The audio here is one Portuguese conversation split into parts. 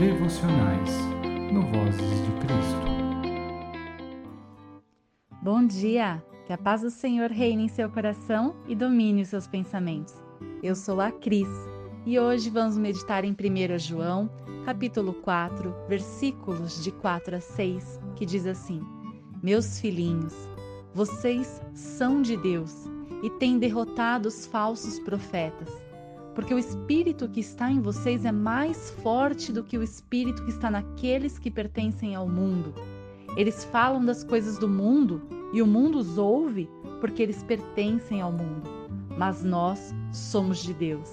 devocionais no Vozes de Cristo. Bom dia! Que a paz do Senhor reine em seu coração e domine os seus pensamentos. Eu sou a Cris e hoje vamos meditar em 1 João, capítulo 4, versículos de 4 a 6, que diz assim: Meus filhinhos, vocês são de Deus e têm derrotado os falsos profetas porque o espírito que está em vocês é mais forte do que o espírito que está naqueles que pertencem ao mundo. Eles falam das coisas do mundo e o mundo os ouve porque eles pertencem ao mundo. Mas nós somos de Deus.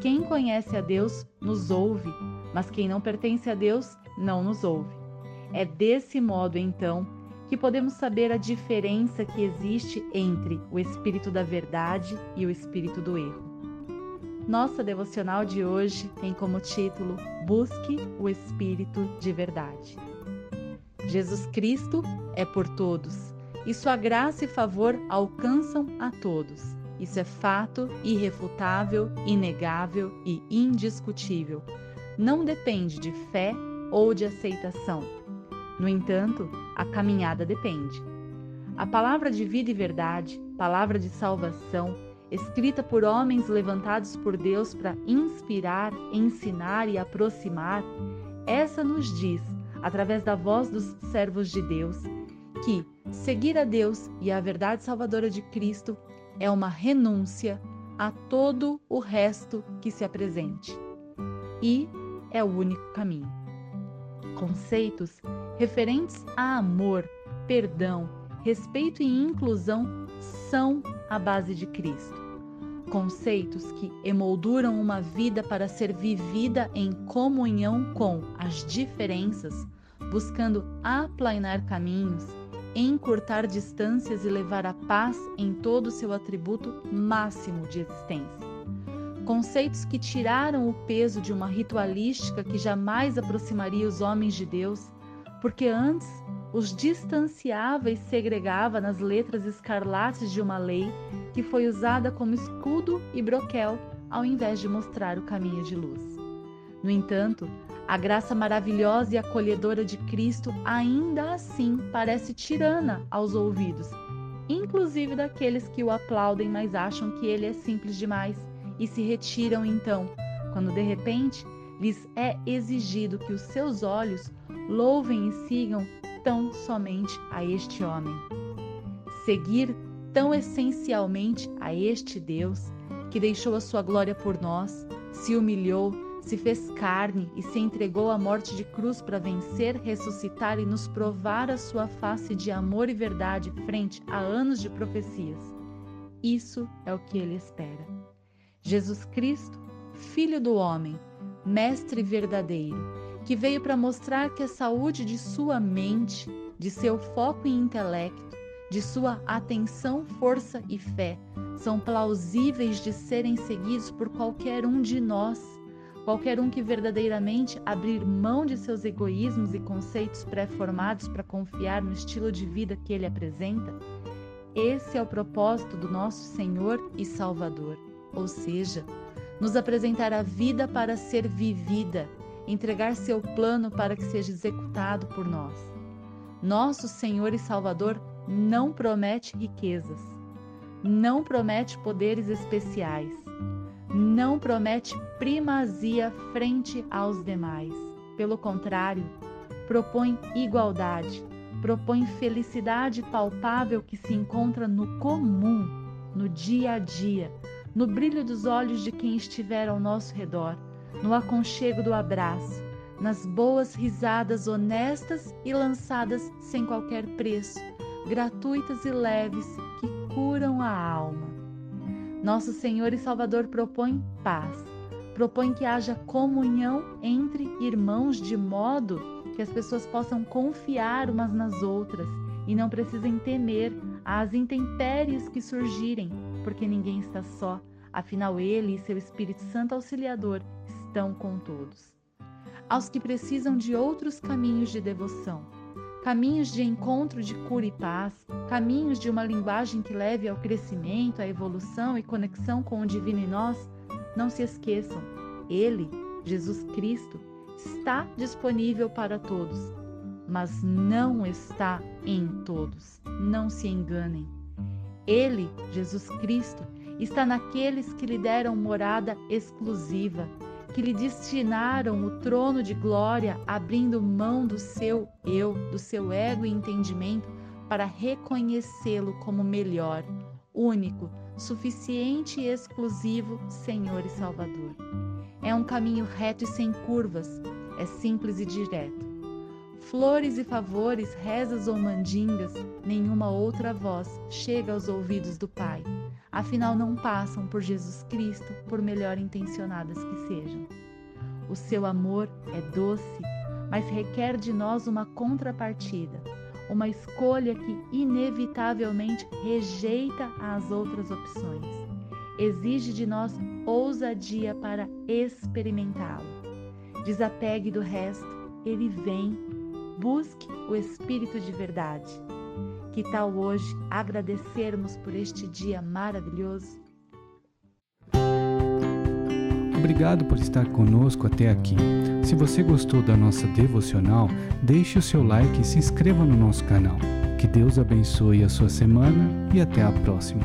Quem conhece a Deus nos ouve, mas quem não pertence a Deus não nos ouve. É desse modo, então, que podemos saber a diferença que existe entre o espírito da verdade e o espírito do erro. Nossa devocional de hoje tem como título Busque o Espírito de Verdade. Jesus Cristo é por todos e sua graça e favor alcançam a todos. Isso é fato irrefutável, inegável e indiscutível. Não depende de fé ou de aceitação. No entanto, a caminhada depende. A palavra de vida e verdade, palavra de salvação, escrita por homens levantados por Deus para inspirar, ensinar e aproximar, essa nos diz, através da voz dos servos de Deus, que seguir a Deus e a verdade salvadora de Cristo é uma renúncia a todo o resto que se apresente. E é o único caminho. Conceitos referentes a amor, perdão, respeito e inclusão são a base de Cristo conceitos que emolduram uma vida para ser vivida em comunhão com as diferenças, buscando aplainar caminhos, encurtar distâncias e levar a paz em todo o seu atributo máximo de existência. Conceitos que tiraram o peso de uma ritualística que jamais aproximaria os homens de Deus, porque antes os distanciava e segregava nas letras escarlates de uma lei que foi usada como escudo e broquel ao invés de mostrar o caminho de luz. No entanto, a graça maravilhosa e acolhedora de Cristo ainda assim parece tirana aos ouvidos, inclusive daqueles que o aplaudem, mas acham que ele é simples demais e se retiram então, quando de repente lhes é exigido que os seus olhos louvem e sigam tão somente a este homem. Seguir tão essencialmente a este Deus que deixou a sua glória por nós, se humilhou, se fez carne e se entregou à morte de cruz para vencer, ressuscitar e nos provar a sua face de amor e verdade frente a anos de profecias. Isso é o que ele espera. Jesus Cristo, Filho do homem, Mestre verdadeiro, que veio para mostrar que a saúde de sua mente, de seu foco e intelecto, de sua atenção, força e fé são plausíveis de serem seguidos por qualquer um de nós, qualquer um que verdadeiramente abrir mão de seus egoísmos e conceitos pré-formados para confiar no estilo de vida que ele apresenta. Esse é o propósito do nosso Senhor e Salvador, ou seja, nos apresentar a vida para ser vivida entregar seu plano para que seja executado por nós. Nosso Senhor e Salvador não promete riquezas, não promete poderes especiais, não promete primazia frente aos demais. Pelo contrário, propõe igualdade, propõe felicidade palpável que se encontra no comum, no dia a dia, no brilho dos olhos de quem estiver ao nosso redor no aconchego do abraço, nas boas risadas honestas e lançadas sem qualquer preço, gratuitas e leves que curam a alma. Nosso Senhor e Salvador propõe paz, propõe que haja comunhão entre irmãos de modo que as pessoas possam confiar umas nas outras e não precisem temer as intempéries que surgirem, porque ninguém está só. Afinal, Ele e seu Espírito Santo Auxiliador estão com todos. Aos que precisam de outros caminhos de devoção, caminhos de encontro de cura e paz, caminhos de uma linguagem que leve ao crescimento, à evolução e conexão com o divino em nós, não se esqueçam, Ele, Jesus Cristo, está disponível para todos, mas não está em todos. Não se enganem. Ele, Jesus Cristo, está naqueles que lhe deram morada exclusiva, que lhe destinaram o trono de glória, abrindo mão do seu eu, do seu ego e entendimento, para reconhecê-lo como melhor, único, suficiente e exclusivo Senhor e Salvador. É um caminho reto e sem curvas, é simples e direto. Flores e favores, rezas ou mandingas, nenhuma outra voz chega aos ouvidos do Pai. Afinal, não passam por Jesus Cristo, por melhor intencionadas que sejam. O seu amor é doce, mas requer de nós uma contrapartida uma escolha que inevitavelmente rejeita as outras opções. Exige de nós ousadia para experimentá-lo. Desapegue do resto, ele vem. Busque o Espírito de verdade. Que tal hoje agradecermos por este dia maravilhoso? Obrigado por estar conosco até aqui. Se você gostou da nossa devocional, deixe o seu like e se inscreva no nosso canal. Que Deus abençoe a sua semana e até a próxima.